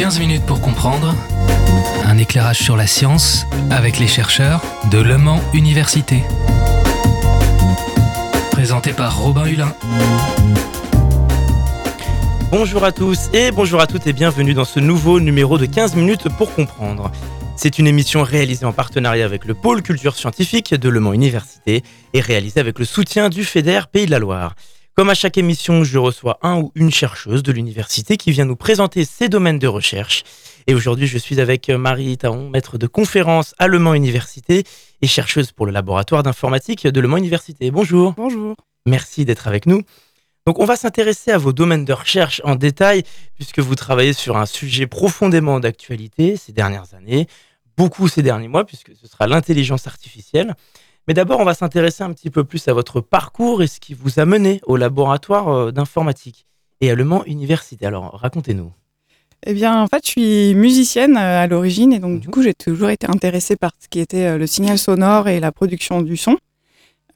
15 minutes pour comprendre. Un éclairage sur la science avec les chercheurs de Le Mans Université. Présenté par Robin Hulin. Bonjour à tous et bonjour à toutes et bienvenue dans ce nouveau numéro de 15 minutes pour comprendre. C'est une émission réalisée en partenariat avec le pôle culture scientifique de Le Mans Université et réalisée avec le soutien du FEDER Pays de la Loire. Comme à chaque émission, je reçois un ou une chercheuse de l'université qui vient nous présenter ses domaines de recherche. Et aujourd'hui, je suis avec Marie Taon, maître de conférence à Le Mans Université et chercheuse pour le laboratoire d'informatique de Le Mans Université. Bonjour. Bonjour. Merci d'être avec nous. Donc on va s'intéresser à vos domaines de recherche en détail puisque vous travaillez sur un sujet profondément d'actualité ces dernières années beaucoup ces derniers mois, puisque ce sera l'intelligence artificielle. Mais d'abord, on va s'intéresser un petit peu plus à votre parcours et ce qui vous a mené au laboratoire euh, d'informatique et à Le Mans Université. Alors, racontez-nous. Eh bien, en fait, je suis musicienne euh, à l'origine et donc, du mhm. coup, j'ai toujours été intéressée par ce qui était euh, le signal sonore et la production du son.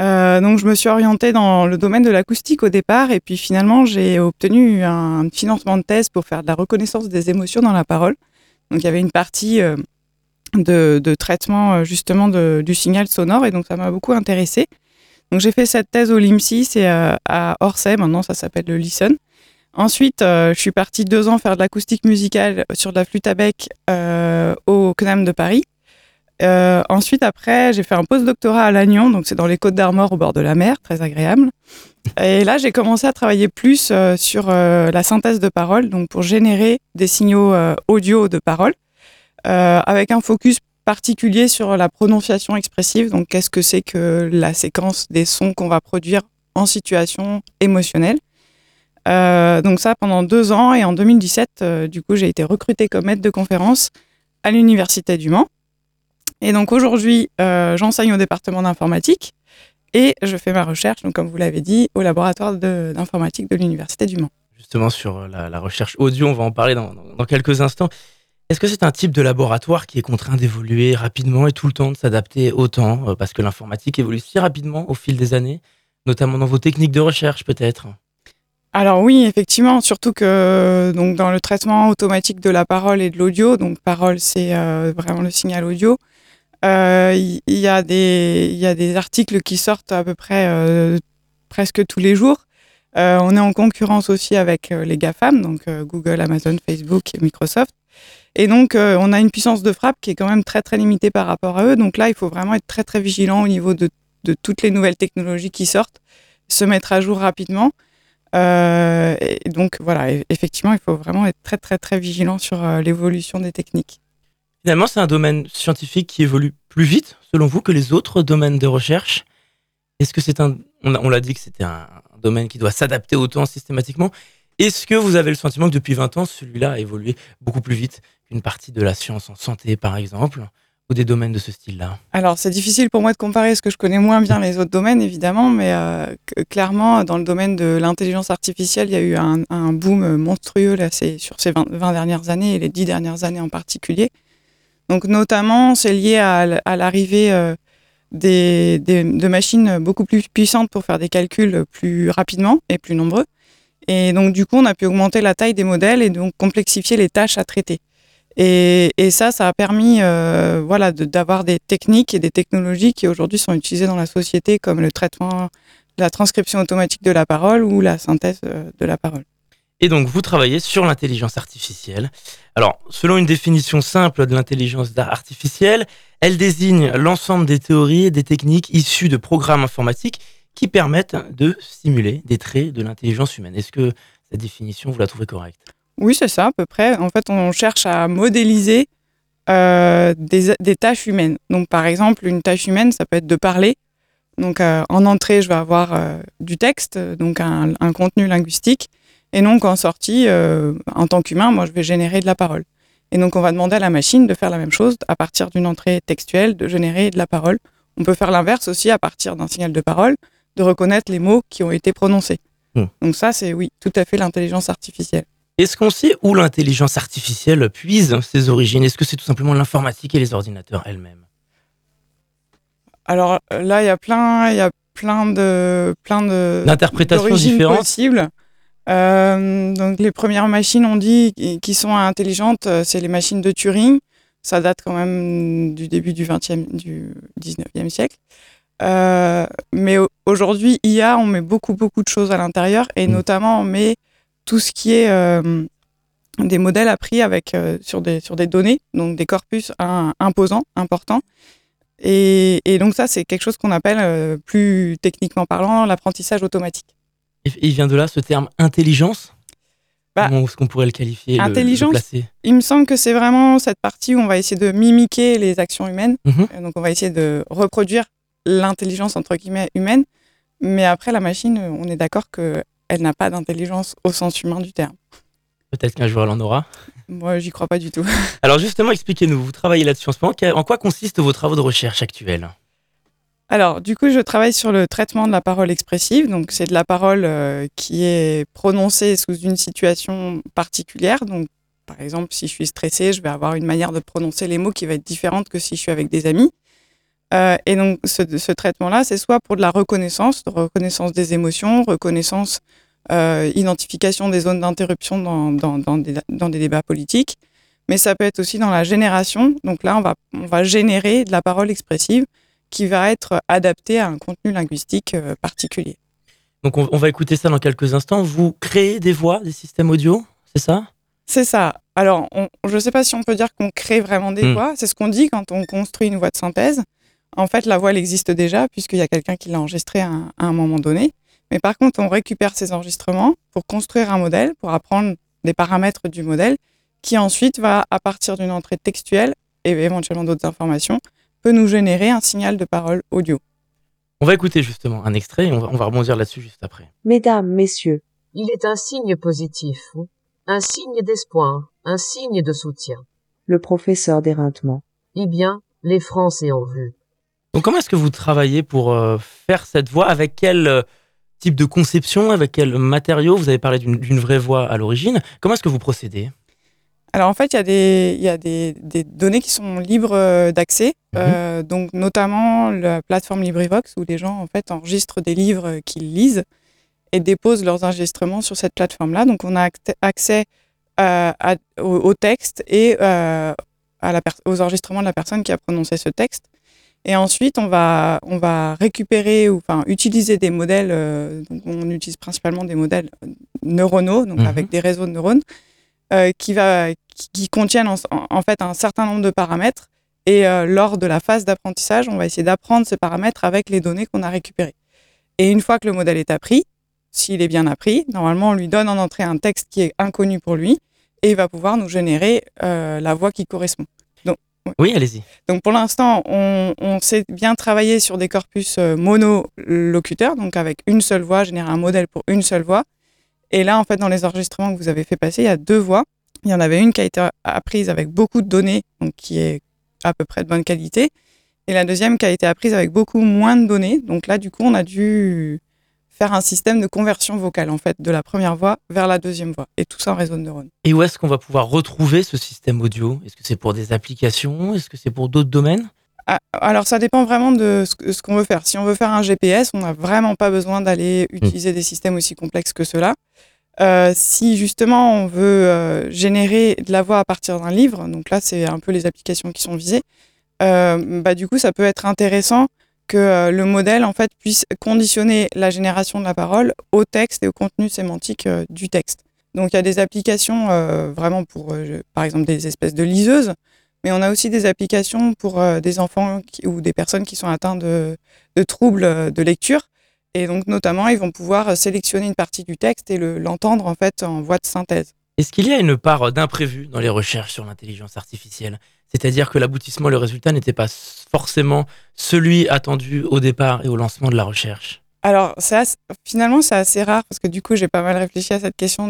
donc, je me suis orientée dans le domaine de l'acoustique au départ et puis finalement, j'ai obtenu un financement de thèse pour faire de la reconnaissance des émotions dans la parole. Donc, il y avait une partie de, traitement euh, justement du signal sonore et donc ça m'a beaucoup intéressé. Donc j'ai fait cette thèse au LIMSI, c'est euh, à Orsay, maintenant ça s'appelle le Listen. Ensuite, euh, je suis partie deux ans faire de l'acoustique musicale sur de la flûte à bec au CNAM de Paris. ensuite, après, j'ai fait un post-doctorat à Lannion, donc c'est dans les Côtes d'Armor au bord de la mer, très agréable. Et là, j'ai commencé à travailler plus sur la synthèse de paroles, donc pour générer des signaux audio de paroles. Euh, avec un focus particulier sur la prononciation expressive. Donc, qu'est-ce que c'est que la séquence des sons qu'on va produire en situation émotionnelle euh, donc ça pendant deux ans et en 2017, euh, du coup, j'ai été recrutée comme maître de conférence à l'université du Mans. Et donc aujourd'hui, j'enseigne au département d'informatique et je fais ma recherche, donc comme vous l'avez dit, au laboratoire d'informatique de, l'université du Mans. Justement sur la, recherche audio, on va en parler dans quelques instants. Est-ce que c'est un type de laboratoire qui est contraint d'évoluer rapidement et tout le temps de s'adapter autant euh, Parce que l'informatique évolue si rapidement au fil des années, notamment dans vos techniques de recherche peut-être? Alors oui, effectivement, surtout que dans le traitement automatique de la parole et de l'audio, donc parole c'est euh, vraiment le signal audio, euh, il y a des articles qui sortent à peu près presque tous les jours. on est en concurrence aussi avec les GAFAM, donc Google, Amazon, Facebook et Microsoft. Et donc, euh, on a une puissance de frappe qui est quand même très, très limitée par rapport à eux. Donc là, il faut vraiment être très, très vigilant au niveau de, toutes les nouvelles technologies qui sortent, se mettre à jour rapidement. Euh, et donc, voilà, effectivement, il faut vraiment être très, très, très vigilant sur euh, l'évolution des techniques. Finalement, c'est un domaine scientifique qui évolue plus vite, selon vous, que les autres domaines de recherche. Est-ce que c'est un. On l'a dit que c'était un, domaine qui doit s'adapter au temps systématiquement. Est-ce que vous avez le sentiment que depuis 20 ans, celui-là a évolué beaucoup plus vite qu'une partie de la science en santé, par exemple, ou des domaines de ce style-là Alors, c'est difficile pour moi de comparer, parce que je connais moins bien les autres domaines, évidemment, mais euh, clairement, dans le domaine de l'intelligence artificielle, il y a eu un, boom monstrueux là, sur ces 20, dernières années, et les 10 dernières années en particulier. Donc, notamment, c'est lié à, l'arrivée euh, des, de machines beaucoup plus puissantes pour faire des calculs plus rapidement et plus nombreux. Et donc, du coup, on a pu augmenter la taille des modèles et donc complexifier les tâches à traiter. Et, ça, ça a permis euh, voilà, d'avoir des techniques et des technologies qui aujourd'hui sont utilisées dans la société, comme le traitement, la transcription automatique de la parole ou la synthèse euh, de la parole. Et donc, vous travaillez sur l'intelligence artificielle. Alors, selon une définition simple de l'intelligence artificielle, elle désigne l'ensemble des théories et des techniques issues de programmes informatiques qui permettent de simuler des traits de l'intelligence humaine. Est-ce que cette définition, vous la trouvez correcte? Oui, c'est ça, à peu près. En fait, on cherche à modéliser euh, des, tâches humaines. Donc, par exemple, une tâche humaine, ça peut être de parler. Donc, euh, en entrée, je vais avoir euh, du texte, donc un, un, contenu linguistique. Et donc, en sortie, en tant qu'humain, moi, je vais générer de la parole. Et donc, on va demander à la machine de faire la même chose à partir d'une entrée textuelle, de générer de la parole. On peut faire l'inverse aussi à partir d'un signal de parole de reconnaître les mots qui ont été prononcés. Hmm. Donc ça, c'est oui, tout à fait l'intelligence artificielle. Est-ce qu'on sait où l'intelligence artificielle puise ses origines? Est-ce que c'est tout simplement l'informatique et les ordinateurs elles-mêmes? Alors là, il y a plein, il y a plein de, plein de d'interprétations différentes possibles. donc les premières machines, on dit, qui sont intelligentes, c'est les machines de Turing. Ça date quand même du début du 20e, du 19e siècle. mais aujourd'hui, IA, on met beaucoup, beaucoup de choses à l'intérieur et mmh. notamment on met tout ce qui est des modèles appris avec, euh, sur, des, sur des données, donc des corpus imposants, importants. Et, et, donc ça, c'est quelque chose qu'on appelle, euh, plus techniquement parlant, l'apprentissage automatique. Et il vient de là ce terme intelligence? Bah, Comment est-ce qu'on pourrait le qualifier Intelligence, il me semble que c'est vraiment cette partie où on va essayer de mimiquer les actions humaines. Mhm. Donc on va essayer de reproduire l'intelligence entre guillemets humaine. Mais après, la machine, on est d'accord qu'elle n'a pas d'intelligence au sens humain du terme. Peut-être qu'un jour elle en aura. Moi, j'y crois pas du tout. Alors justement, expliquez-nous, vous travaillez là-dessus en ce moment. En quoi consistent vos travaux de recherche actuels? Alors, du coup, je travaille sur le traitement de la parole expressive. Donc, c'est de la parole euh, qui est prononcée sous une situation particulière. Donc, par exemple, si je suis stressée, je vais avoir une manière de prononcer les mots qui va être différente que si je suis avec des amis. Euh, et donc, ce, ce traitement-là, c'est soit pour de la reconnaissance, de reconnaissance des émotions, reconnaissance euh, identification des zones d'interruption dans, dans, dans, des, dans, des, débats politiques, mais ça peut être aussi dans la génération. Donc là, on va, on va générer de la parole expressive qui va être adaptée à un contenu linguistique euh, particulier. Donc on, va écouter ça dans quelques instants. Vous créez des voix, des systèmes audio, c'est ça? C'est ça. Alors, je ne sais pas si on peut dire qu'on crée vraiment des hmm. voix. C'est ce qu'on dit quand on construit une voix de synthèse. En fait, la voix, elle existe déjà puisqu'il y a quelqu'un qui l'a enregistrée à, à un moment donné. Mais par contre, on récupère ces enregistrements pour construire un modèle, pour apprendre des paramètres du modèle, qui ensuite va, à partir d'une entrée textuelle et éventuellement d'autres informations, peut nous générer un signal de parole audio. On va écouter justement un extrait et on va, on va rebondir là-dessus juste après. Mesdames, messieurs. Il est un signe positif, un signe d'espoir, un signe de soutien. Le professeur d'éreintement. Eh bien, les Français ont vu. Donc comment est-ce que vous travaillez pour euh, faire cette voix? Avec quelle euh, type de conception, avec quels matériaux Vous avez parlé d'une vraie voix à l'origine. Comment est-ce que vous procédez? Alors en fait, il y a, des, y a des, des, données qui sont libres euh, d'accès, mhm. euh, donc notamment la plateforme LibriVox où les gens en fait enregistrent des livres qu'ils lisent et déposent leurs enregistrements sur cette plateforme-là. Donc on a accès euh, au, au, texte et à la aux enregistrements de la personne qui a prononcé ce texte. Et ensuite, on va, on va récupérer ou enfin utiliser des modèles. Euh, donc on utilise principalement des modèles neuronaux, donc mhm. avec des réseaux de neurones, euh, qui, va, qui, contiennent en, fait un certain nombre de paramètres. Et euh, lors de la phase d'apprentissage, on va essayer d'apprendre ces paramètres avec les données qu'on a récupérées. Et une fois que le modèle est appris, s'il est bien appris, normalement, on lui donne en entrée un texte qui est inconnu pour lui et il va pouvoir nous générer la voix qui correspond. Oui, allez-y. Donc pour l'instant, on, on sait bien travailler sur des corpus euh, monolocuteurs, donc avec une seule voix, générer un modèle pour une seule voix. Et là, en fait, dans les enregistrements que vous avez fait passer, il y a deux voix. Il y en avait une qui a été apprise avec beaucoup de données, donc qui est à peu près de bonne qualité, et la deuxième qui a été apprise avec beaucoup moins de données. Donc là, du coup, on a dû faire un système de conversion vocale en fait de la première voix vers la deuxième voix et tout ça en réseau de neurones. Et où est-ce qu'on va pouvoir retrouver ce système audio? Est-ce que c'est pour des applications? Est-ce que c'est pour d'autres domaines? Ah, alors ça dépend vraiment de ce qu'on veut faire. Si on veut faire un GPS, on n'a vraiment pas besoin d'aller hmm. utiliser des systèmes aussi complexes que cela. Euh, si justement on veut euh, générer de la voix à partir d'un livre, donc là c'est un peu les applications qui sont visées, euh, bah, du coup ça peut être intéressant que euh, le modèle en fait puisse conditionner la génération de la parole au texte et au contenu sémantique euh, du texte. Donc il y a des applications euh, vraiment pour, par exemple, des espèces de liseuses, mais on a aussi des applications pour des enfants ou des personnes qui sont atteints de, de, troubles de lecture. Et donc notamment, ils vont pouvoir sélectionner une partie du texte et l'entendre en fait en voix de synthèse. Est-ce qu'il y a une part d'imprévu dans les recherches sur l'intelligence artificielle? C'est-à-dire que l'aboutissement, le résultat n'était pas forcément celui attendu au départ et au lancement de la recherche alors, finalement, c'est assez rare parce que du coup, j'ai pas mal réfléchi à cette question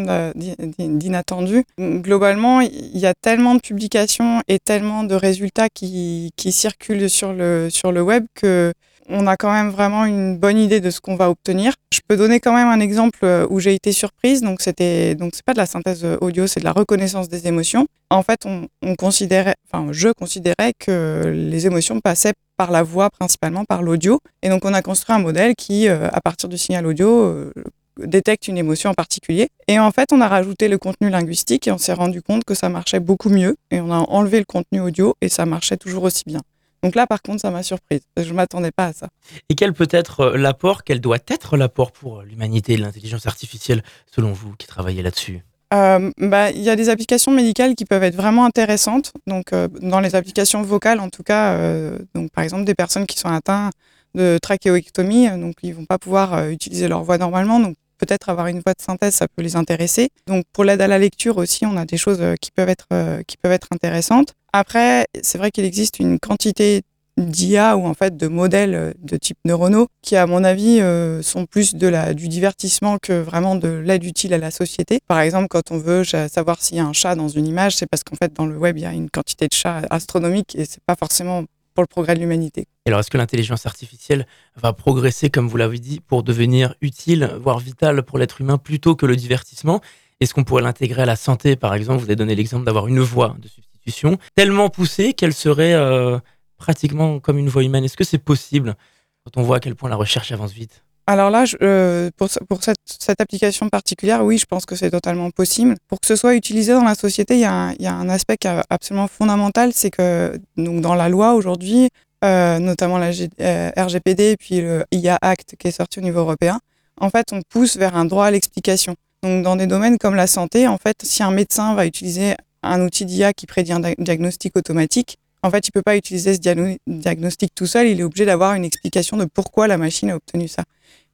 d'inattendu. Globalement, il y a tellement de publications et tellement de résultats qui, circulent sur le, sur le web que on a quand même vraiment une bonne idée de ce qu'on va obtenir. Je peux donner quand même un exemple euh, où j'ai été surprise. Donc c'était donc c'est pas de la synthèse audio, c'est de la reconnaissance des émotions. En fait, on, on, considérait, enfin je considérais que les émotions passaient par la voix principalement, par l'audio. Et donc on a construit un modèle qui, euh, à partir du signal audio, euh, détecte une émotion en particulier. Et en fait, on a rajouté le contenu linguistique et on s'est rendu compte que ça marchait beaucoup mieux. Et on a enlevé le contenu audio et ça marchait toujours aussi bien. Donc là, par contre, ça m'a surprise. Je ne m'attendais pas à ça. Et quel peut être euh, l'apport, quel doit être l'apport pour l'humanité de l'intelligence artificielle, selon vous, qui travaillez là-dessus? Euh, bah, il y a des applications médicales qui peuvent être vraiment intéressantes. Donc, euh, dans les applications vocales, en tout cas, euh, donc par exemple des personnes qui sont atteintes de trachéoectomie, donc ils vont pas pouvoir utiliser leur voix normalement. Donc, peut-être avoir une voix de synthèse, ça peut les intéresser. Donc, pour l'aide à la lecture aussi, on a des choses qui peuvent être qui peuvent être intéressantes. Après, c'est vrai qu'il existe une quantité d'IA ou en fait de modèles euh, de type neuronaux qui, à mon avis, euh, sont plus de la, du divertissement que vraiment de l'aide utile à la société. Par exemple, quand on veut savoir s'il y a un chat dans une image, c'est parce qu'en fait, dans le web, il y a une quantité de chats astronomique et c'est pas forcément pour le progrès de l'humanité. Alors, est-ce que l'intelligence artificielle va progresser, comme vous l'avez dit, pour devenir utile, voire vital pour l'être humain plutôt que le divertissement? Est-ce qu'on pourrait l'intégrer à la santé, par exemple? Vous avez donné l'exemple d'avoir une voix de substitution tellement poussée qu'elle serait euh, pratiquement comme une voix humaine. Est-ce que c'est possible quand on voit à quel point la recherche avance vite? Alors là, euh, pour, cette, application particulière, oui, je pense que c'est totalement possible. Pour que ce soit utilisé dans la société, il y a un, aspect absolument fondamental, c'est que donc, dans la loi aujourd'hui, euh, notamment la RGPD et puis le IA Act qui est sorti au niveau européen, en fait, on pousse vers un droit à l'explication. Donc dans des domaines comme la santé, en fait, si un médecin va utiliser un outil d'IA qui prédit un diagnostic automatique, en fait, il peut pas utiliser ce diagnostic tout seul. Il est obligé d'avoir une explication de pourquoi la machine a obtenu ça.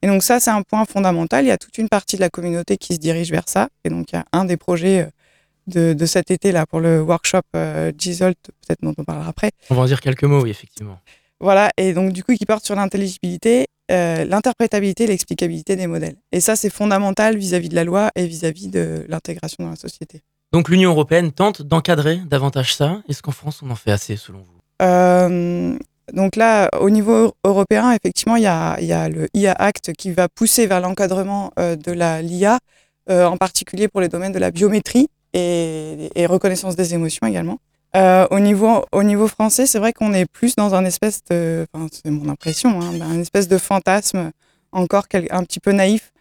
Et donc ça, c'est un point fondamental. Il y a toute une partie de la communauté qui se dirige vers ça. Et donc, il y a un des projets euh, de, cet été là pour le workshop euh, Gisolt, peut-être dont on parlera après. On va en dire quelques mots, oui, effectivement. Voilà, et donc du coup, qui porte sur l'intelligibilité, euh, l'interprétabilité, l'explicabilité des modèles. Et ça, c'est fondamental vis-à-vis -vis de la loi et vis-à-vis -vis de l'intégration dans la société. Donc l'Union européenne tente d'encadrer davantage ça. Est-ce qu'en France, on en fait assez selon vous? Euh, donc là, au niveau européen, effectivement, il y a, le IA Act qui va pousser vers l'encadrement euh, de la l'IA, euh, en particulier pour les domaines de la biométrie et, reconnaissance des émotions également. au, niveau, au niveau français, c'est vrai qu'on est plus dans un espèce de, enfin, c'est mon impression, hein, un espèce de fantasme encore un petit peu naïf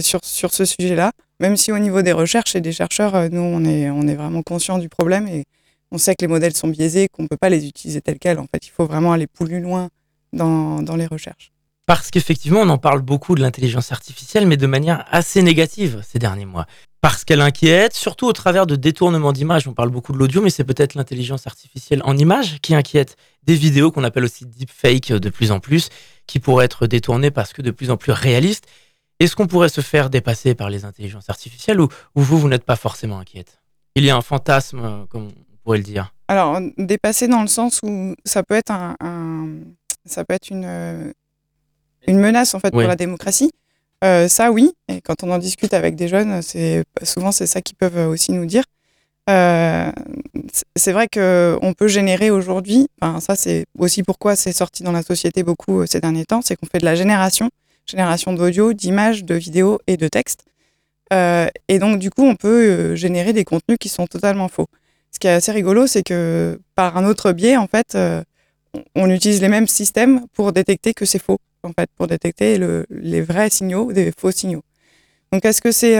sur, sur ce sujet-là même si au niveau des recherches et des chercheurs, euh, nous, on est, vraiment conscient du problème et on sait que les modèles sont biaisés, qu'on ne peut pas les utiliser tels quels. En fait, il faut vraiment aller plus loin dans, les recherches. Parce qu'effectivement, on en parle beaucoup de l'intelligence artificielle, mais de manière assez négative ces derniers mois. Parce qu'elle inquiète, surtout au travers de détournements d'images. On parle beaucoup de l'audio, mais c'est peut-être l'intelligence artificielle en images qui inquiète. Des vidéos qu'on appelle aussi deepfake de plus en plus, qui pourraient être détournées parce que de plus en plus réalistes. Est-ce qu'on pourrait se faire dépasser par les intelligences artificielles ou, vous, vous n'êtes pas forcément inquiète? Il y a un fantasme, euh, comme on pourrait le dire. Alors, dépasser dans le sens où ça peut être, un, ça peut être une, euh, une menace en fait pour la démocratie. Euh, ça, oui. Et quand on en discute avec des jeunes, c'est souvent c'est ça qu'ils peuvent aussi nous dire. c'est vrai qu'on peut générer aujourd'hui, enfin, ça c'est aussi pourquoi c'est sorti dans la société beaucoup ces derniers temps, c'est qu'on fait de la génération génération d'audio, d'images, de vidéos et de textes. Euh, et donc, du coup, on peut euh, générer des contenus qui sont totalement faux. Ce qui est assez rigolo, c'est que par un autre biais, en fait, euh, on utilise les mêmes systèmes pour détecter que c'est faux, en fait, pour détecter les vrais signaux des faux signaux. Donc, est-ce que c'est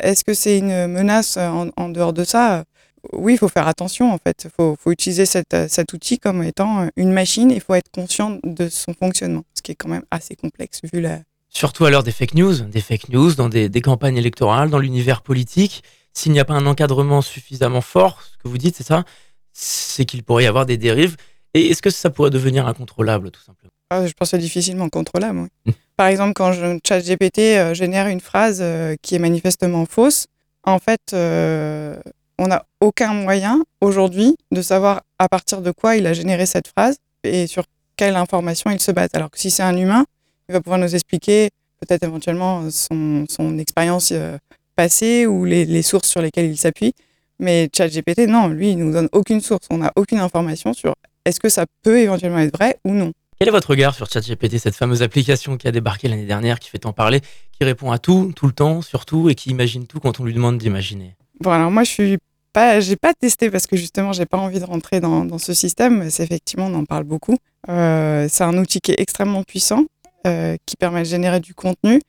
est-ce que c'est une menace en, dehors de ça? Oui, il faut faire attention, en fait. Il faut, faut, utiliser cet outil comme étant une machine. Il faut être conscient de son fonctionnement qui est quand même assez complexe vu la... Surtout à l'heure des fake news, des fake news dans des, campagnes électorales, dans l'univers politique. S'il n'y a pas un encadrement suffisamment fort, ce que vous dites, c'est ça, c'est qu'il pourrait y avoir des dérives. Et est-ce que ça pourrait devenir incontrôlable, tout simplement? Ah, Je pense que c'est difficilement contrôlable. Oui. Mmh. Par exemple, quand ChatGPT euh, génère une phrase euh, qui est manifestement fausse, en fait, euh, on n'a aucun moyen aujourd'hui de savoir à partir de quoi il a généré cette phrase et sur quelle information il se base. Alors que si c'est un humain, il va pouvoir nous expliquer peut-être éventuellement son, son expérience euh, passée ou les, les, sources sur lesquelles il s'appuie. Mais ChatGPT, non, lui, il nous donne aucune source. On n'a aucune information sur est-ce que ça peut éventuellement être vrai ou non. Quel est votre regard sur ChatGPT, cette fameuse application qui a débarqué l'année dernière, qui fait tant parler, qui répond à tout, tout le temps, surtout, et qui imagine tout quand on lui demande d'imaginer? Bon, alors moi, je suis pas, j'ai pas testé parce que justement, j'ai pas envie de rentrer dans, ce système. Mais effectivement, on en parle beaucoup. Euh, c'est un outil qui est extrêmement puissant, euh, qui permet de générer du contenu.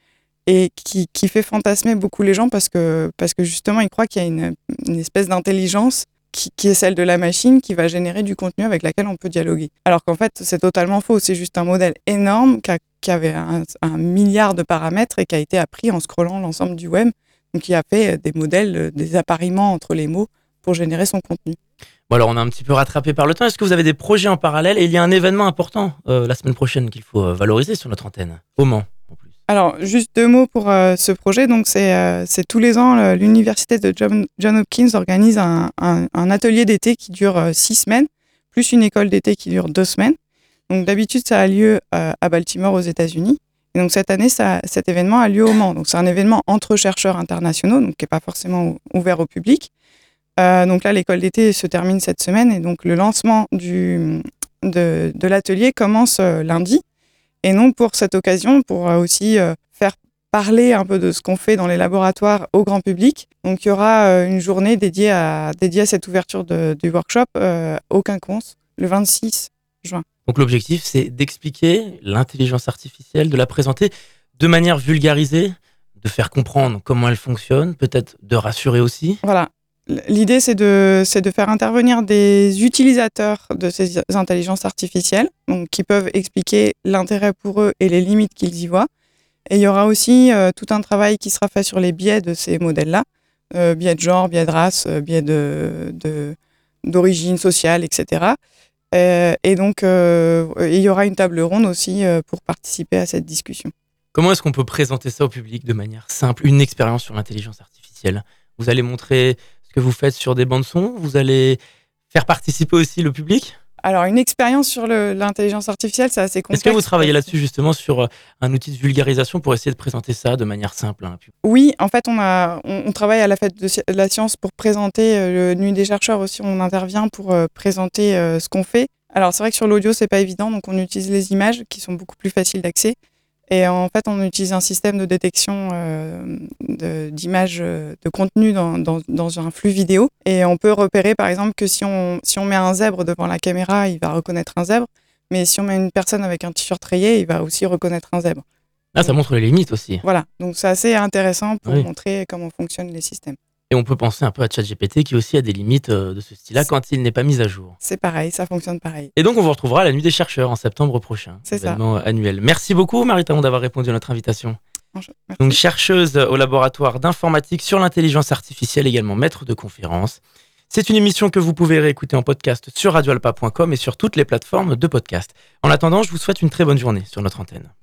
et qui, fait fantasmer beaucoup les gens parce que, parce que justement, ils croient qu'il y a une, espèce d'intelligence qui, est celle de la machine qui va générer du contenu avec laquelle on peut dialoguer. Alors qu'en fait, c'est totalement faux. C'est juste un modèle énorme qui, avait un, milliard de paramètres et qui a été appris en scrollant l'ensemble du web. Donc, qui a fait des modèles, des appariements entre les mots pour générer son contenu. Bon alors on a un petit peu rattrapé par le temps. Est-ce que vous avez des projets en parallèle? Et il y a un événement important euh, la semaine prochaine qu'il faut euh, valoriser sur notre antenne, au Mans. Alors, juste deux mots pour euh, ce projet. Donc, c'est euh, tous les ans, l'université de John, John, Hopkins organise un, un, un atelier d'été qui dure euh, six semaines, plus une école d'été qui dure deux semaines. Donc, d'habitude, ça a lieu euh, à Baltimore, aux États-Unis. Donc, cette année, cet événement a lieu au Mans. Donc, c'est un événement entre chercheurs internationaux, donc qui n'est pas forcément ouvert au public. Euh, donc là, l'école d'été se termine cette semaine et donc le lancement de, l'atelier commence euh, lundi. Et donc pour cette occasion, pour aussi euh, faire parler un peu de ce qu'on fait dans les laboratoires au grand public. Donc il y aura une journée dédiée à, cette ouverture du workshop au Quinconce le 26 juin. Donc l'objectif, c'est d'expliquer l'intelligence artificielle, de la présenter de manière vulgarisée, de faire comprendre comment elle fonctionne, peut-être de rassurer aussi. Voilà, L'idée, c'est de, de faire intervenir des utilisateurs de ces intelligences artificielles, donc, qui peuvent expliquer l'intérêt pour eux et les limites qu'ils y voient. Et il y aura aussi euh, tout un travail qui sera fait sur les biais de ces modèles-là, euh, biais de genre, biais de race, euh, biais d'origine de, sociale, etc. Euh, et donc, euh, il y aura une table ronde aussi euh, pour participer à cette discussion. Comment est-ce qu'on peut présenter ça au public de manière simple, une expérience sur l'intelligence artificielle? Vous allez montrer que vous faites sur des bandes son? Vous allez faire participer aussi le public? Alors, une expérience sur l'intelligence artificielle, c'est assez complexe. Est-ce que vous travaillez là-dessus justement sur un outil de vulgarisation pour essayer de présenter ça de manière simple hein, Oui, en fait, on, a, on, on, travaille à la fête de la science pour présenter euh, le Nuit des chercheurs aussi. On intervient pour euh, présenter euh, ce qu'on fait. Alors, c'est vrai que sur l'audio, c'est pas évident, donc on utilise les images qui sont beaucoup plus faciles d'accès. Et en fait, on utilise un système de détection euh, d'images de, de, contenu dans, dans, dans, un flux vidéo. Et on peut repérer, par exemple, que si on, si on met un zèbre devant la caméra, il va reconnaître un zèbre. Mais si on met une personne avec un t-shirt rayé, il va aussi reconnaître un zèbre. Ah, ça montre les limites aussi. Voilà, donc c'est assez intéressant pour oui. montrer comment fonctionnent les systèmes. Et on peut penser un peu à ChatGPT qui aussi a des limites de ce style-là quand il n'est pas mis à jour. C'est pareil, ça fonctionne pareil. Et donc on vous retrouvera à la Nuit des chercheurs en septembre prochain. C'est ça. annuel. Merci beaucoup Marie-Taon d'avoir répondu à notre invitation. Merci. Donc chercheuse au laboratoire d'informatique sur l'intelligence artificielle, également maître de conférence. C'est une émission que vous pouvez réécouter en podcast sur radioalpa.com et sur toutes les plateformes de podcast. En attendant, je vous souhaite une très bonne journée sur notre antenne.